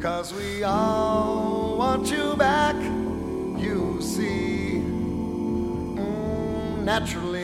Cause we all want you back, you see. Mm, naturally.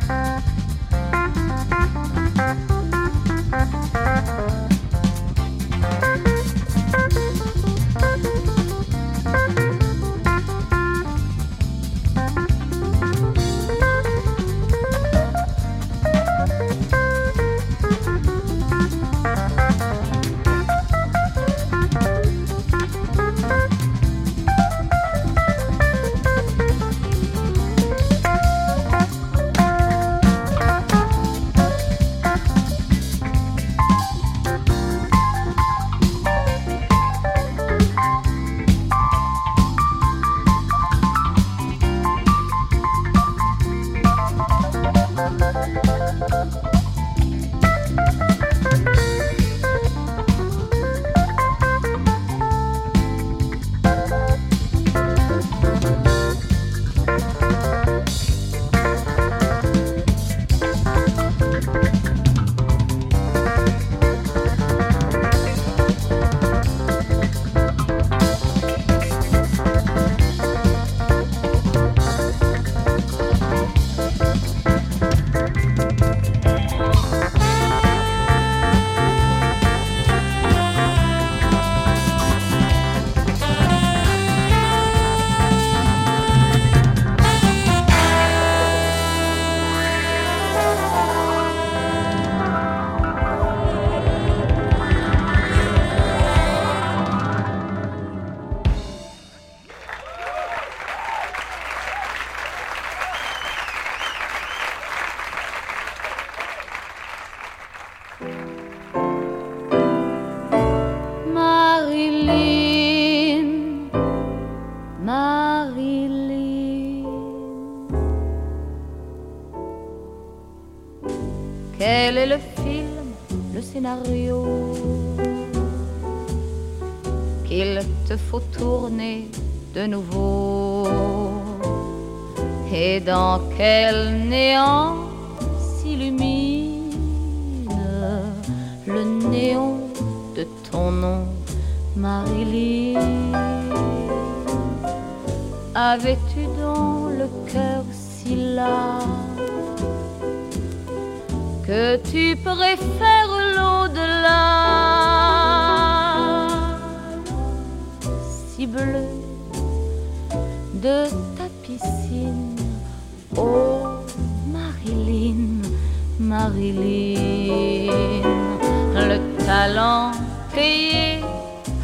Bye. bleu de ta piscine. Oh Marilyn, Marilyn, le talent payé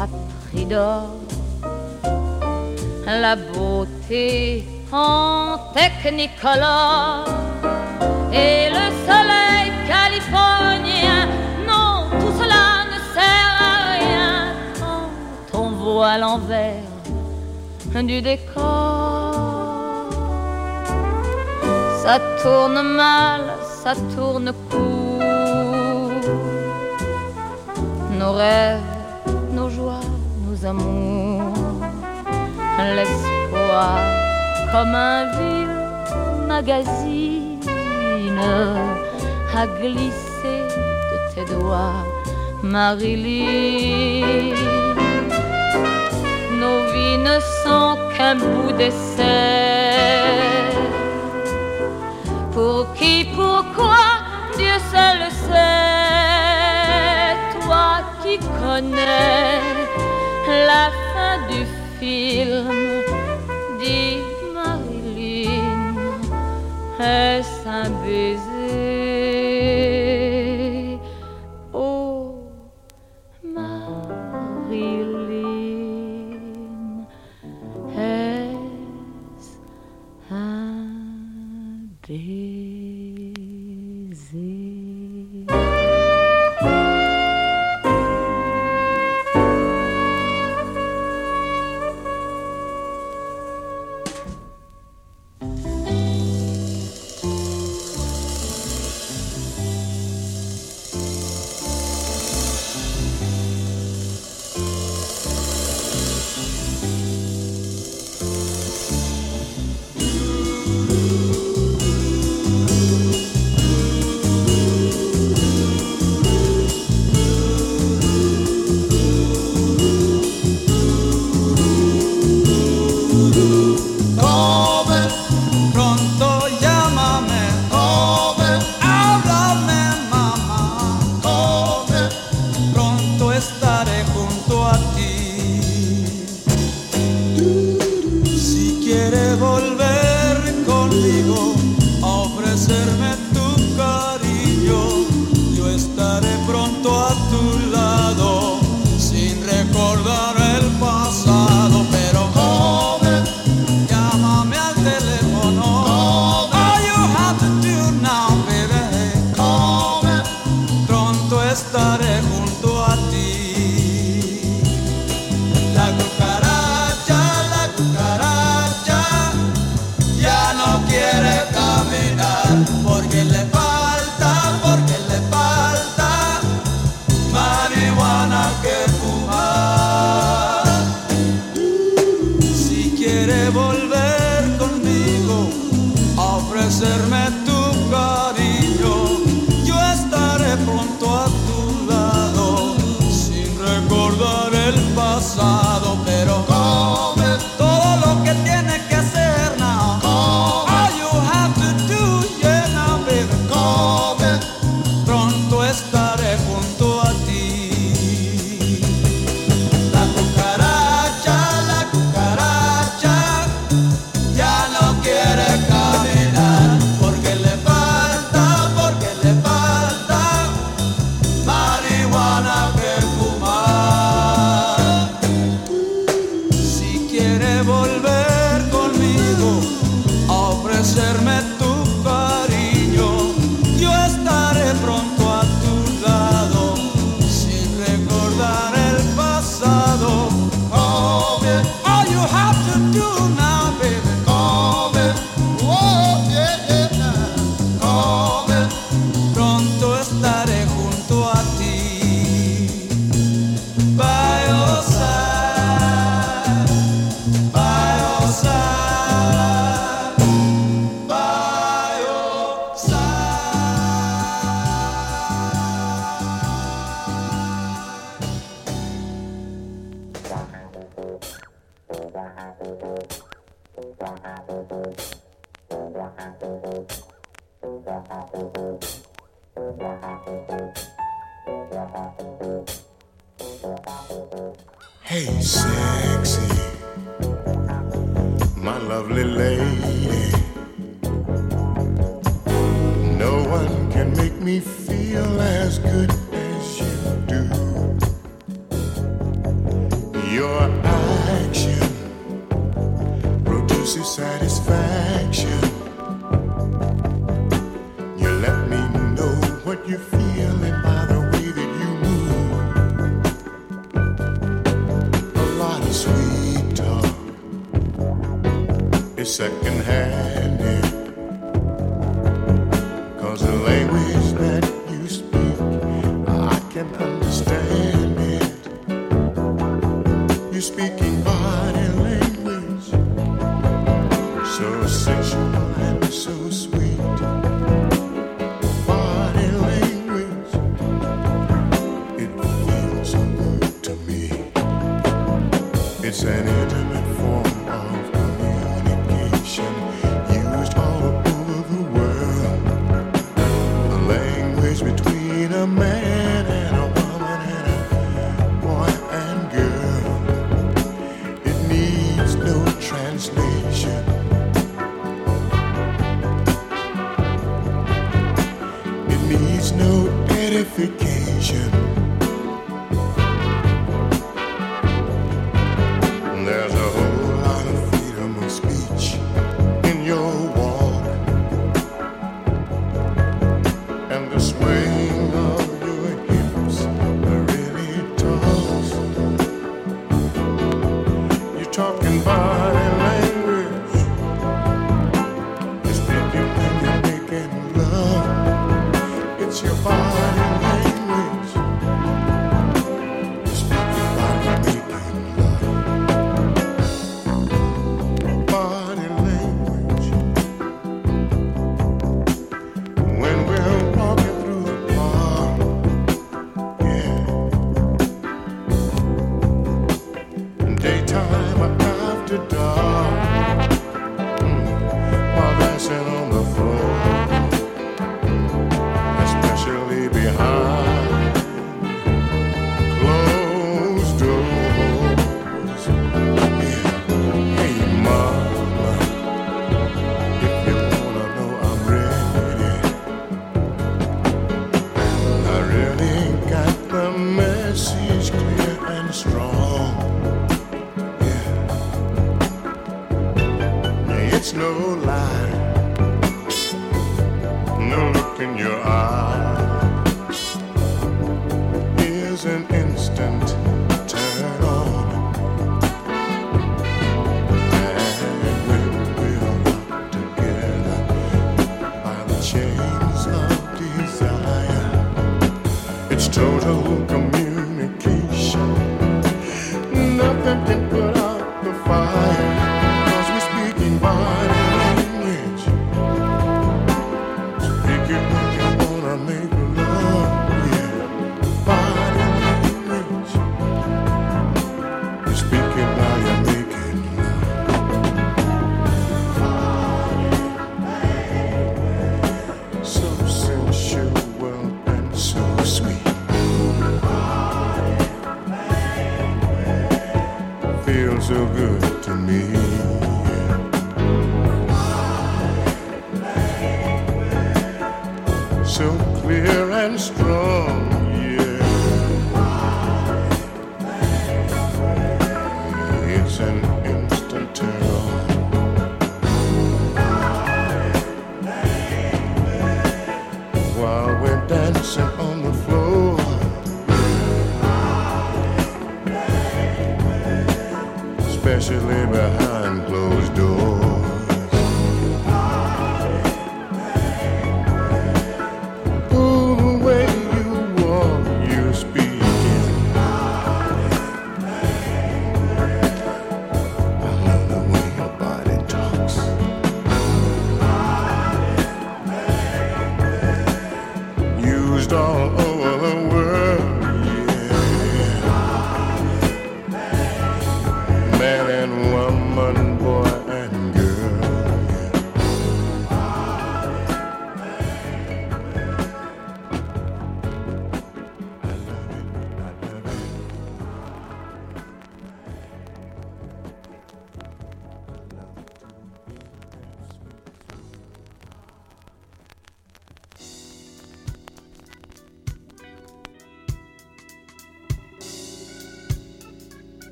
à prix d'or, la beauté en technicolor et le soleil californien voit l'envers du décor. Ça tourne mal, ça tourne court. Nos rêves, nos joies, nos amours. L'espoir comme un vil magazine a glissé de tes doigts, Marilyn ne sont qu'un bout d'essai. Pour qui, pourquoi, Dieu seul le sait. Toi qui connais la fin du film, dis Marilyn, est-ce un baiser? foto. satisfaction. You let me know what you're feeling by the way that you move. A lot of sweet talk is secondhand. spring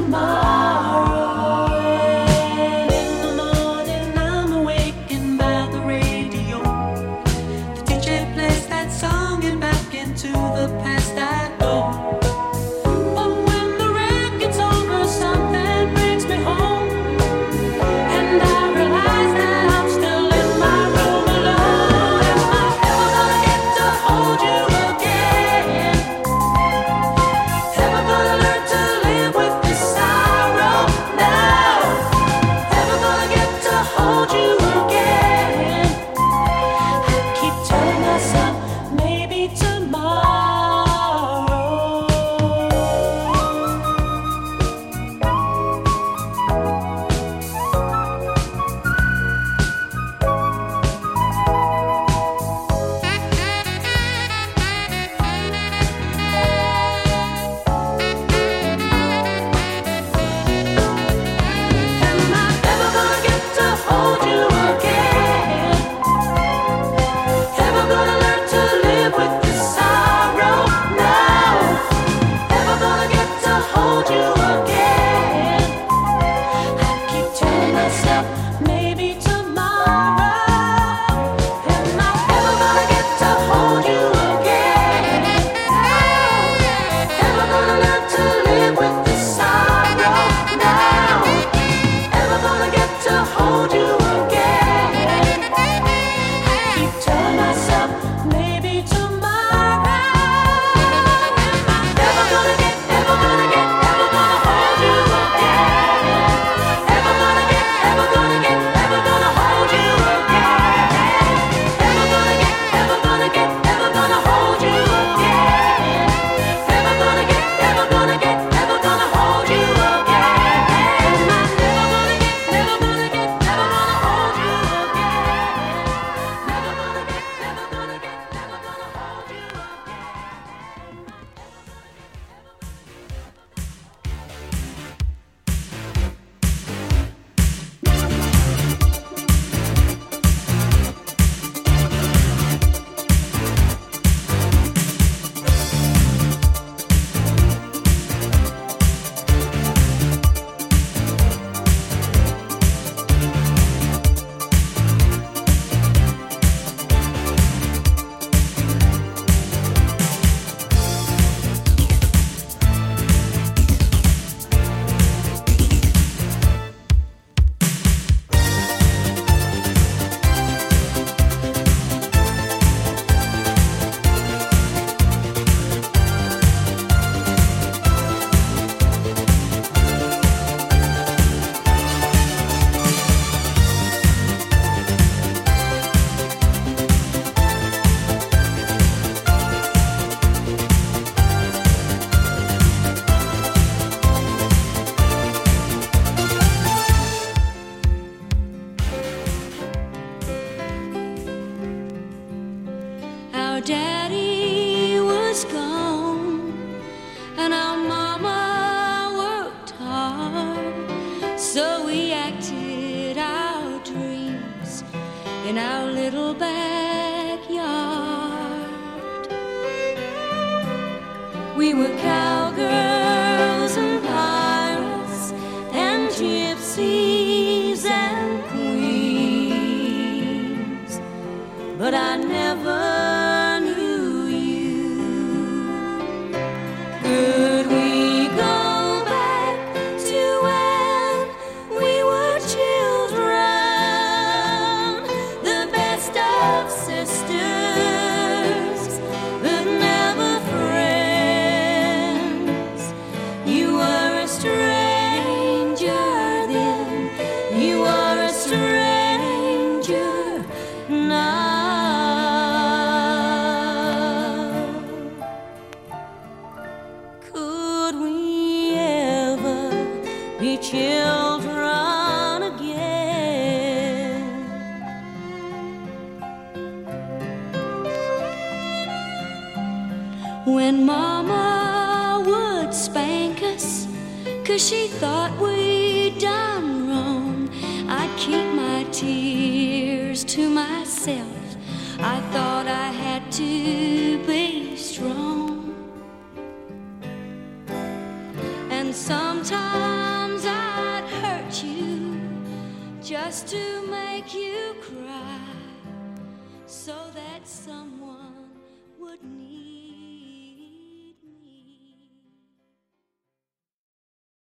my